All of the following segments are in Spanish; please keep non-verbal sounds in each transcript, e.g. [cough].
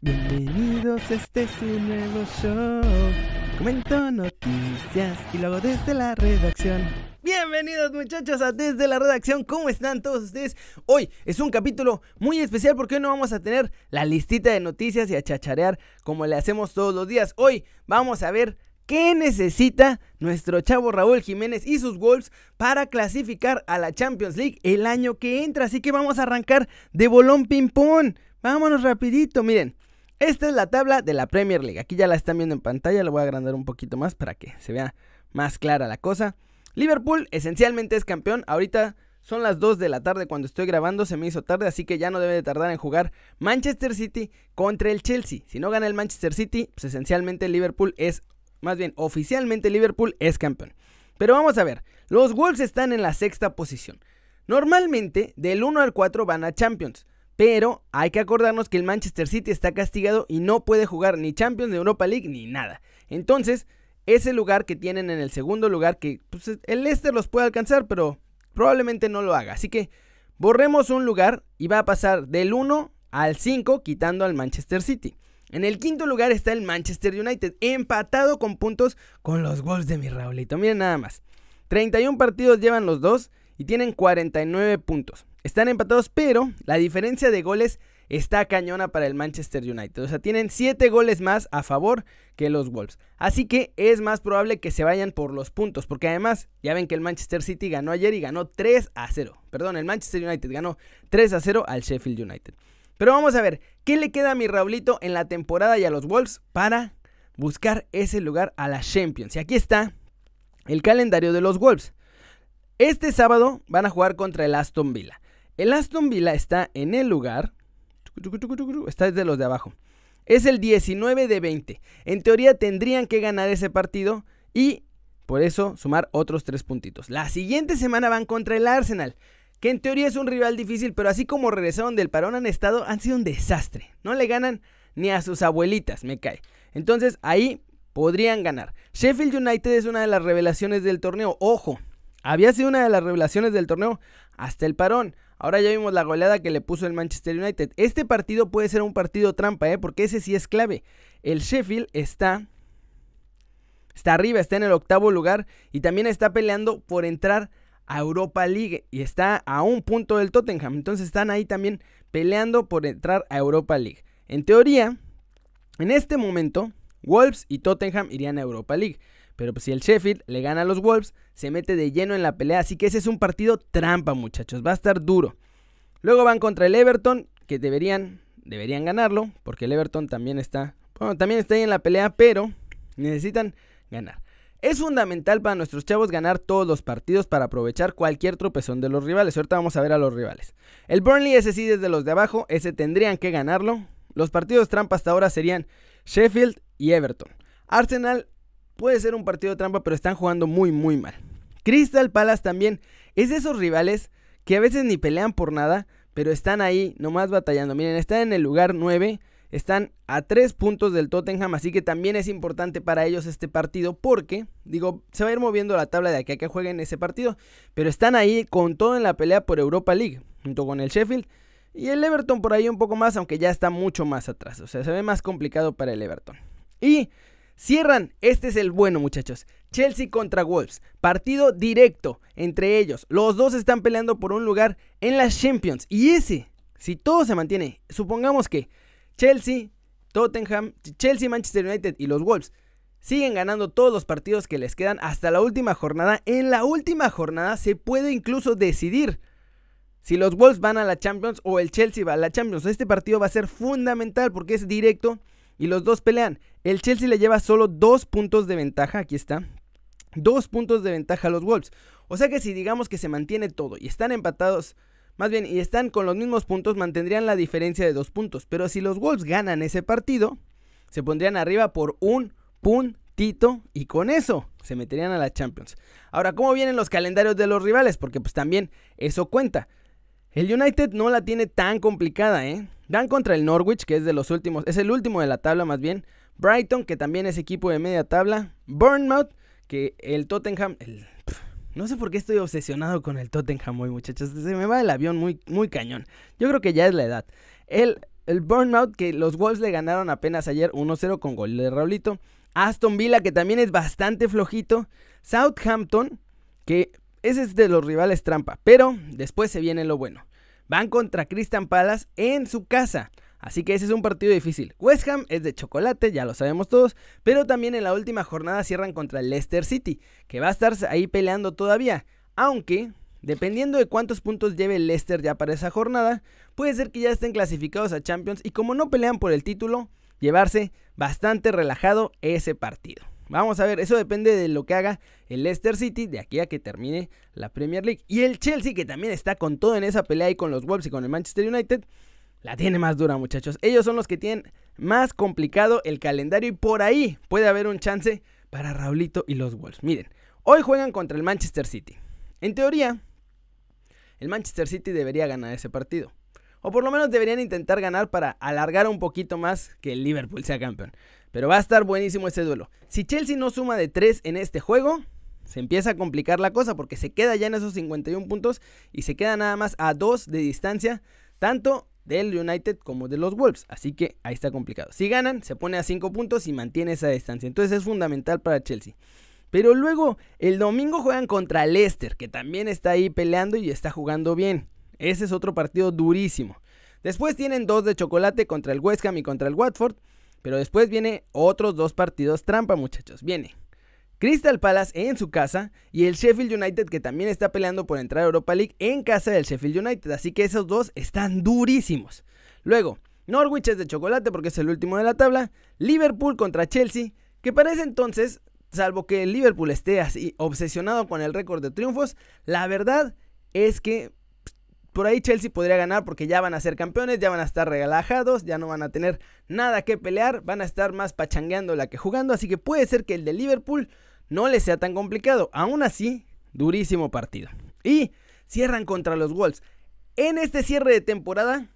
Bienvenidos, este es un nuevo show. Comento noticias y luego desde la redacción. Bienvenidos muchachos a Desde la Redacción, ¿cómo están todos ustedes? Hoy es un capítulo muy especial porque hoy no vamos a tener la listita de noticias y a chacharear como le hacemos todos los días. Hoy vamos a ver qué necesita nuestro chavo Raúl Jiménez y sus Wolves para clasificar a la Champions League el año que entra. Así que vamos a arrancar de bolón ping-pong. Vámonos rapidito, miren. Esta es la tabla de la Premier League. Aquí ya la están viendo en pantalla, la voy a agrandar un poquito más para que se vea más clara la cosa. Liverpool esencialmente es campeón. Ahorita son las 2 de la tarde cuando estoy grabando, se me hizo tarde, así que ya no debe de tardar en jugar Manchester City contra el Chelsea. Si no gana el Manchester City, pues esencialmente Liverpool es, más bien oficialmente Liverpool es campeón. Pero vamos a ver, los Wolves están en la sexta posición. Normalmente del 1 al 4 van a Champions. Pero hay que acordarnos que el Manchester City está castigado y no puede jugar ni Champions, ni Europa League, ni nada. Entonces, ese lugar que tienen en el segundo lugar, que pues, el Leicester los puede alcanzar, pero probablemente no lo haga. Así que borremos un lugar y va a pasar del 1 al 5, quitando al Manchester City. En el quinto lugar está el Manchester United, empatado con puntos con los Wolves de mi Raulito. Miren nada más. 31 partidos llevan los dos y tienen 49 puntos. Están empatados, pero la diferencia de goles está cañona para el Manchester United. O sea, tienen 7 goles más a favor que los Wolves. Así que es más probable que se vayan por los puntos. Porque además, ya ven que el Manchester City ganó ayer y ganó 3 a 0. Perdón, el Manchester United ganó 3 a 0 al Sheffield United. Pero vamos a ver, ¿qué le queda a mi Raulito en la temporada y a los Wolves para buscar ese lugar a la Champions? Y aquí está el calendario de los Wolves. Este sábado van a jugar contra el Aston Villa. El Aston Villa está en el lugar. Está desde los de abajo. Es el 19 de 20. En teoría tendrían que ganar ese partido y por eso sumar otros tres puntitos. La siguiente semana van contra el Arsenal, que en teoría es un rival difícil, pero así como regresaron del parón han estado, han sido un desastre. No le ganan ni a sus abuelitas, me cae. Entonces ahí podrían ganar. Sheffield United es una de las revelaciones del torneo. Ojo, había sido una de las revelaciones del torneo hasta el parón. Ahora ya vimos la goleada que le puso el Manchester United. Este partido puede ser un partido trampa, ¿eh? porque ese sí es clave. El Sheffield está, está arriba, está en el octavo lugar y también está peleando por entrar a Europa League y está a un punto del Tottenham. Entonces están ahí también peleando por entrar a Europa League. En teoría, en este momento, Wolves y Tottenham irían a Europa League. Pero pues si el Sheffield le gana a los Wolves, se mete de lleno en la pelea. Así que ese es un partido trampa, muchachos. Va a estar duro. Luego van contra el Everton, que deberían, deberían ganarlo, porque el Everton también está, bueno, también está ahí en la pelea, pero necesitan ganar. Es fundamental para nuestros chavos ganar todos los partidos para aprovechar cualquier tropezón de los rivales. Ahorita vamos a ver a los rivales. El Burnley, ese sí desde los de abajo, ese tendrían que ganarlo. Los partidos trampa hasta ahora serían Sheffield y Everton. Arsenal puede ser un partido de trampa, pero están jugando muy, muy mal. Crystal Palace también es de esos rivales que a veces ni pelean por nada, pero están ahí nomás batallando. Miren, están en el lugar 9, están a 3 puntos del Tottenham, así que también es importante para ellos este partido porque, digo, se va a ir moviendo la tabla de aquí a que jueguen ese partido, pero están ahí con todo en la pelea por Europa League, junto con el Sheffield. Y el Everton por ahí un poco más, aunque ya está mucho más atrás. O sea, se ve más complicado para el Everton. Y Cierran, este es el bueno muchachos. Chelsea contra Wolves, partido directo entre ellos. Los dos están peleando por un lugar en las Champions. Y ese, si todo se mantiene, supongamos que Chelsea, Tottenham, Chelsea, Manchester United y los Wolves siguen ganando todos los partidos que les quedan hasta la última jornada. En la última jornada se puede incluso decidir si los Wolves van a la Champions o el Chelsea va a la Champions. Este partido va a ser fundamental porque es directo y los dos pelean. El Chelsea le lleva solo dos puntos de ventaja, aquí está. Dos puntos de ventaja a los Wolves. O sea que si digamos que se mantiene todo y están empatados, más bien, y están con los mismos puntos, mantendrían la diferencia de dos puntos. Pero si los Wolves ganan ese partido, se pondrían arriba por un puntito y con eso se meterían a la Champions. Ahora, ¿cómo vienen los calendarios de los rivales? Porque pues también eso cuenta. El United no la tiene tan complicada, ¿eh? Dan contra el Norwich, que es de los últimos, es el último de la tabla más bien. Brighton, que también es equipo de media tabla. Bournemouth, que el Tottenham, no sé por qué estoy obsesionado con el Tottenham hoy, muchachos. Se me va el avión muy, muy cañón. Yo creo que ya es la edad. El el Burnout que los Wolves le ganaron apenas ayer 1-0 con gol de Raulito. Aston Villa que también es bastante flojito. Southampton que ese es de los rivales trampa, pero después se viene lo bueno. Van contra Christian Palace en su casa. Así que ese es un partido difícil. West Ham es de chocolate, ya lo sabemos todos, pero también en la última jornada cierran contra el Leicester City, que va a estar ahí peleando todavía. Aunque, dependiendo de cuántos puntos lleve Leicester ya para esa jornada, puede ser que ya estén clasificados a Champions y como no pelean por el título, llevarse bastante relajado ese partido. Vamos a ver, eso depende de lo que haga el Leicester City de aquí a que termine la Premier League. Y el Chelsea, que también está con todo en esa pelea y con los Wolves y con el Manchester United, la tiene más dura, muchachos. Ellos son los que tienen más complicado el calendario y por ahí puede haber un chance para Raulito y los Wolves. Miren, hoy juegan contra el Manchester City. En teoría, el Manchester City debería ganar ese partido. O por lo menos deberían intentar ganar para alargar un poquito más que el Liverpool sea campeón. Pero va a estar buenísimo ese duelo. Si Chelsea no suma de 3 en este juego, se empieza a complicar la cosa porque se queda ya en esos 51 puntos y se queda nada más a 2 de distancia, tanto del United como de los Wolves. Así que ahí está complicado. Si ganan, se pone a 5 puntos y mantiene esa distancia. Entonces es fundamental para Chelsea. Pero luego el domingo juegan contra Leicester, que también está ahí peleando y está jugando bien. Ese es otro partido durísimo. Después tienen dos de chocolate contra el West Ham y contra el Watford. Pero después viene otros dos partidos trampa, muchachos. Viene Crystal Palace en su casa y el Sheffield United que también está peleando por entrar a Europa League en casa del Sheffield United. Así que esos dos están durísimos. Luego, Norwich es de chocolate porque es el último de la tabla. Liverpool contra Chelsea, que para ese entonces, salvo que el Liverpool esté así obsesionado con el récord de triunfos, la verdad es que por ahí Chelsea podría ganar porque ya van a ser campeones, ya van a estar relajados, ya no van a tener nada que pelear, van a estar más pachangueando la que jugando, así que puede ser que el de Liverpool no les sea tan complicado. Aún así, durísimo partido. Y cierran contra los Wolves. En este cierre de temporada,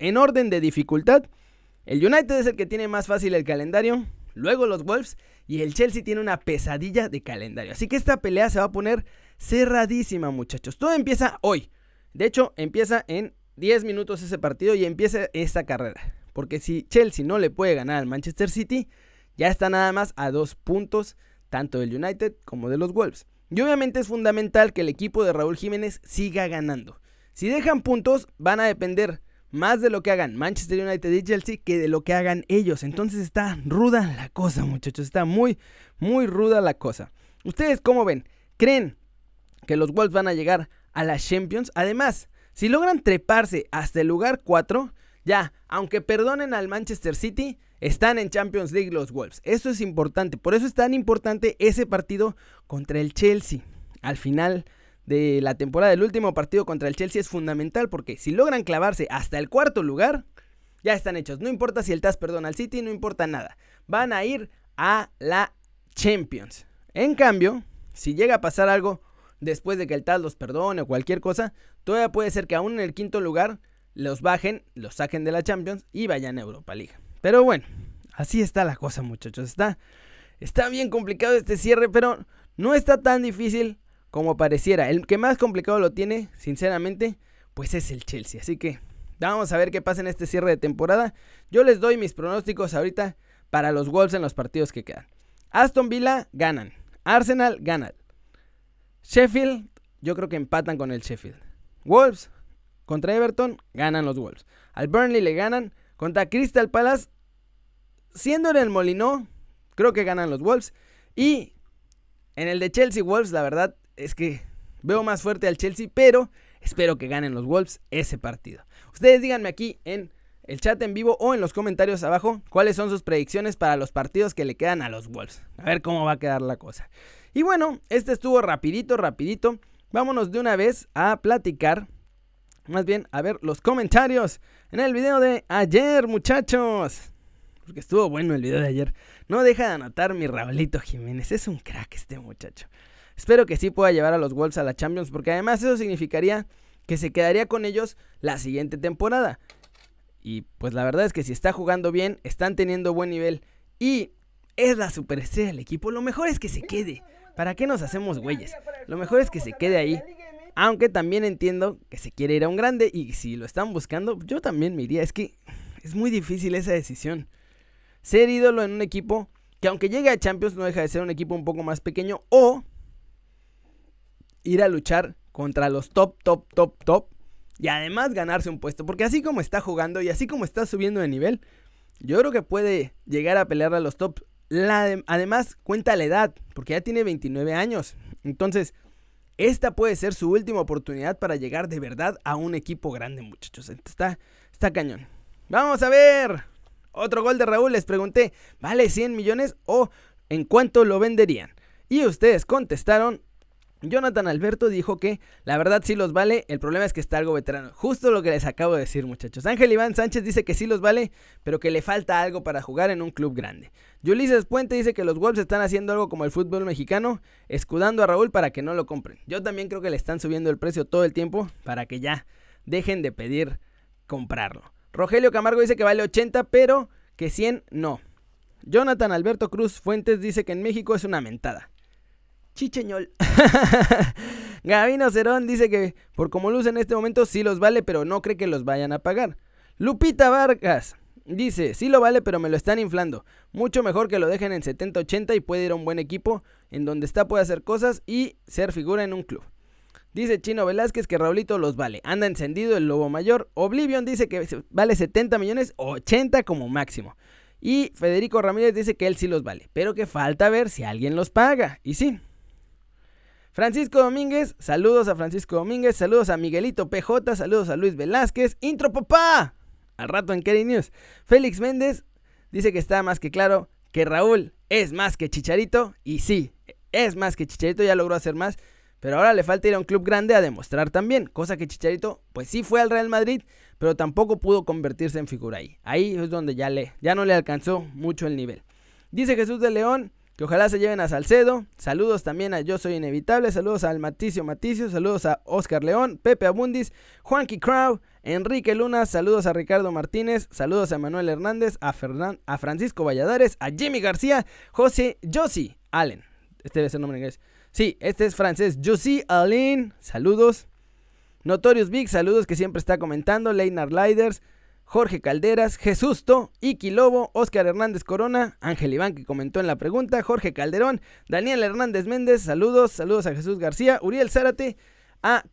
en orden de dificultad, el United es el que tiene más fácil el calendario, luego los Wolves y el Chelsea tiene una pesadilla de calendario. Así que esta pelea se va a poner cerradísima, muchachos. Todo empieza hoy. De hecho, empieza en 10 minutos ese partido y empieza esta carrera. Porque si Chelsea no le puede ganar al Manchester City, ya está nada más a dos puntos, tanto del United como de los Wolves. Y obviamente es fundamental que el equipo de Raúl Jiménez siga ganando. Si dejan puntos, van a depender más de lo que hagan Manchester United y Chelsea que de lo que hagan ellos. Entonces está ruda la cosa, muchachos. Está muy, muy ruda la cosa. ¿Ustedes cómo ven? ¿Creen que los Wolves van a llegar a las Champions. Además, si logran treparse hasta el lugar 4, ya, aunque perdonen al Manchester City, están en Champions League los Wolves. Eso es importante. Por eso es tan importante ese partido contra el Chelsea. Al final de la temporada, el último partido contra el Chelsea es fundamental porque si logran clavarse hasta el cuarto lugar, ya están hechos. No importa si el TAS perdona al City, no importa nada. Van a ir a la Champions. En cambio, si llega a pasar algo después de que el tal los perdone o cualquier cosa, todavía puede ser que aún en el quinto lugar los bajen, los saquen de la Champions y vayan a Europa League. Pero bueno, así está la cosa, muchachos. Está, está bien complicado este cierre, pero no está tan difícil como pareciera. El que más complicado lo tiene, sinceramente, pues es el Chelsea. Así que vamos a ver qué pasa en este cierre de temporada. Yo les doy mis pronósticos ahorita para los Wolves en los partidos que quedan. Aston Villa ganan. Arsenal ganan. Sheffield, yo creo que empatan con el Sheffield. Wolves contra Everton, ganan los Wolves. Al Burnley le ganan. Contra Crystal Palace, siendo en el Molino, creo que ganan los Wolves. Y en el de Chelsea Wolves, la verdad es que veo más fuerte al Chelsea, pero espero que ganen los Wolves ese partido. Ustedes díganme aquí en el chat en vivo o en los comentarios abajo cuáles son sus predicciones para los partidos que le quedan a los Wolves. A ver cómo va a quedar la cosa. Y bueno, este estuvo rapidito, rapidito. Vámonos de una vez a platicar. Más bien, a ver los comentarios en el video de ayer, muchachos. Porque estuvo bueno el video de ayer. No deja de anotar mi Raulito Jiménez. Es un crack este muchacho. Espero que sí pueda llevar a los Wolves a la Champions. Porque además eso significaría que se quedaría con ellos la siguiente temporada. Y pues la verdad es que si está jugando bien, están teniendo buen nivel y es la superestrella del equipo, lo mejor es que se quede. ¿Para qué nos hacemos güeyes? Lo mejor es que se quede ahí. Aunque también entiendo que se quiere ir a un grande y si lo están buscando, yo también me iría. Es que Es muy difícil esa decisión. Ser ídolo en un equipo que aunque llegue a Champions no deja de ser un equipo un poco más pequeño o ir a luchar contra los top, top, top, top y además ganarse un puesto. Porque así como está jugando y así como está subiendo de nivel, yo creo que puede llegar a pelear a los top. Además, cuenta la edad, porque ya tiene 29 años. Entonces, esta puede ser su última oportunidad para llegar de verdad a un equipo grande, muchachos. Está, está cañón. Vamos a ver. Otro gol de Raúl. Les pregunté, ¿vale 100 millones o en cuánto lo venderían? Y ustedes contestaron Jonathan Alberto dijo que la verdad sí los vale, el problema es que está algo veterano. Justo lo que les acabo de decir, muchachos. Ángel Iván Sánchez dice que sí los vale, pero que le falta algo para jugar en un club grande. Ulises Puente dice que los Wolves están haciendo algo como el fútbol mexicano, escudando a Raúl para que no lo compren. Yo también creo que le están subiendo el precio todo el tiempo para que ya dejen de pedir comprarlo. Rogelio Camargo dice que vale 80, pero que 100 no. Jonathan Alberto Cruz Fuentes dice que en México es una mentada. Chicheñol. [laughs] Gabino Cerón dice que por como luce en este momento sí los vale, pero no cree que los vayan a pagar. Lupita Vargas dice, sí lo vale, pero me lo están inflando. Mucho mejor que lo dejen en 70-80 y puede ir a un buen equipo en donde está puede hacer cosas y ser figura en un club. Dice Chino Velázquez que Raulito los vale. Anda encendido el lobo mayor. Oblivion dice que vale 70 millones, 80 como máximo. Y Federico Ramírez dice que él sí los vale, pero que falta ver si alguien los paga. Y sí, Francisco Domínguez, saludos a Francisco Domínguez, saludos a Miguelito PJ, saludos a Luis Velázquez. Intro papá. Al rato en Kerry News. Félix Méndez dice que está más que claro que Raúl es más que Chicharito. Y sí, es más que Chicharito, ya logró hacer más. Pero ahora le falta ir a un club grande a demostrar también. Cosa que Chicharito, pues sí fue al Real Madrid, pero tampoco pudo convertirse en figura ahí. Ahí es donde ya, le, ya no le alcanzó mucho el nivel. Dice Jesús de León, que ojalá se lleven a Salcedo. Saludos también a Yo Soy Inevitable. Saludos al Maticio Maticio. Saludos a Oscar León, Pepe Abundis, Juanqui Crow, Enrique Luna. Saludos a Ricardo Martínez. Saludos a Manuel Hernández, a, a Francisco Valladares, a Jimmy García, José Josie Allen. Este debe ser el nombre en inglés. Sí, este es francés. Josie Allen. Saludos. Notorious Big, saludos que siempre está comentando. Leinar Liders. Jorge Calderas, Jesús To, Iki Lobo, Oscar Hernández Corona, Ángel Iván que comentó en la pregunta, Jorge Calderón, Daniel Hernández Méndez, saludos, saludos a Jesús García, Uriel Zárate, a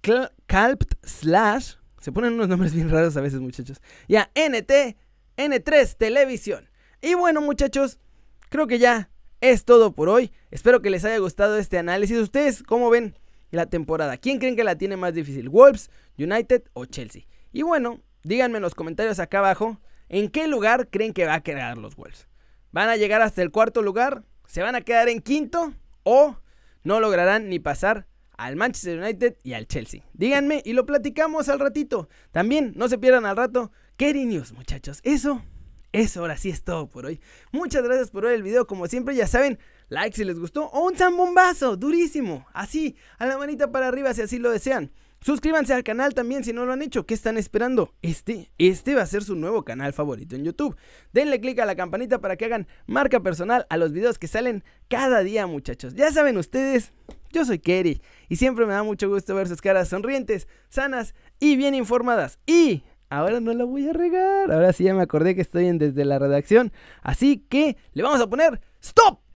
Calpt Slash, se ponen unos nombres bien raros a veces muchachos, y a NT, N3 Televisión. Y bueno muchachos, creo que ya es todo por hoy, espero que les haya gustado este análisis, ustedes cómo ven la temporada, ¿quién creen que la tiene más difícil, Wolves, United o Chelsea? Y bueno, Díganme en los comentarios acá abajo en qué lugar creen que va a quedar los Wolves. ¿Van a llegar hasta el cuarto lugar? ¿Se van a quedar en quinto? ¿O no lograrán ni pasar al Manchester United y al Chelsea? Díganme y lo platicamos al ratito. También no se pierdan al rato Kerry News, muchachos. Eso, eso ahora sí es todo por hoy. Muchas gracias por ver el video. Como siempre, ya saben, like si les gustó o un zambombazo durísimo. Así, a la manita para arriba si así lo desean. Suscríbanse al canal también si no lo han hecho. ¿Qué están esperando? Este, este va a ser su nuevo canal favorito en YouTube. Denle click a la campanita para que hagan marca personal a los videos que salen cada día, muchachos. Ya saben ustedes, yo soy Kerry y siempre me da mucho gusto ver sus caras sonrientes, sanas y bien informadas. Y ahora no la voy a regar. Ahora sí ya me acordé que estoy en desde la redacción. Así que le vamos a poner stop.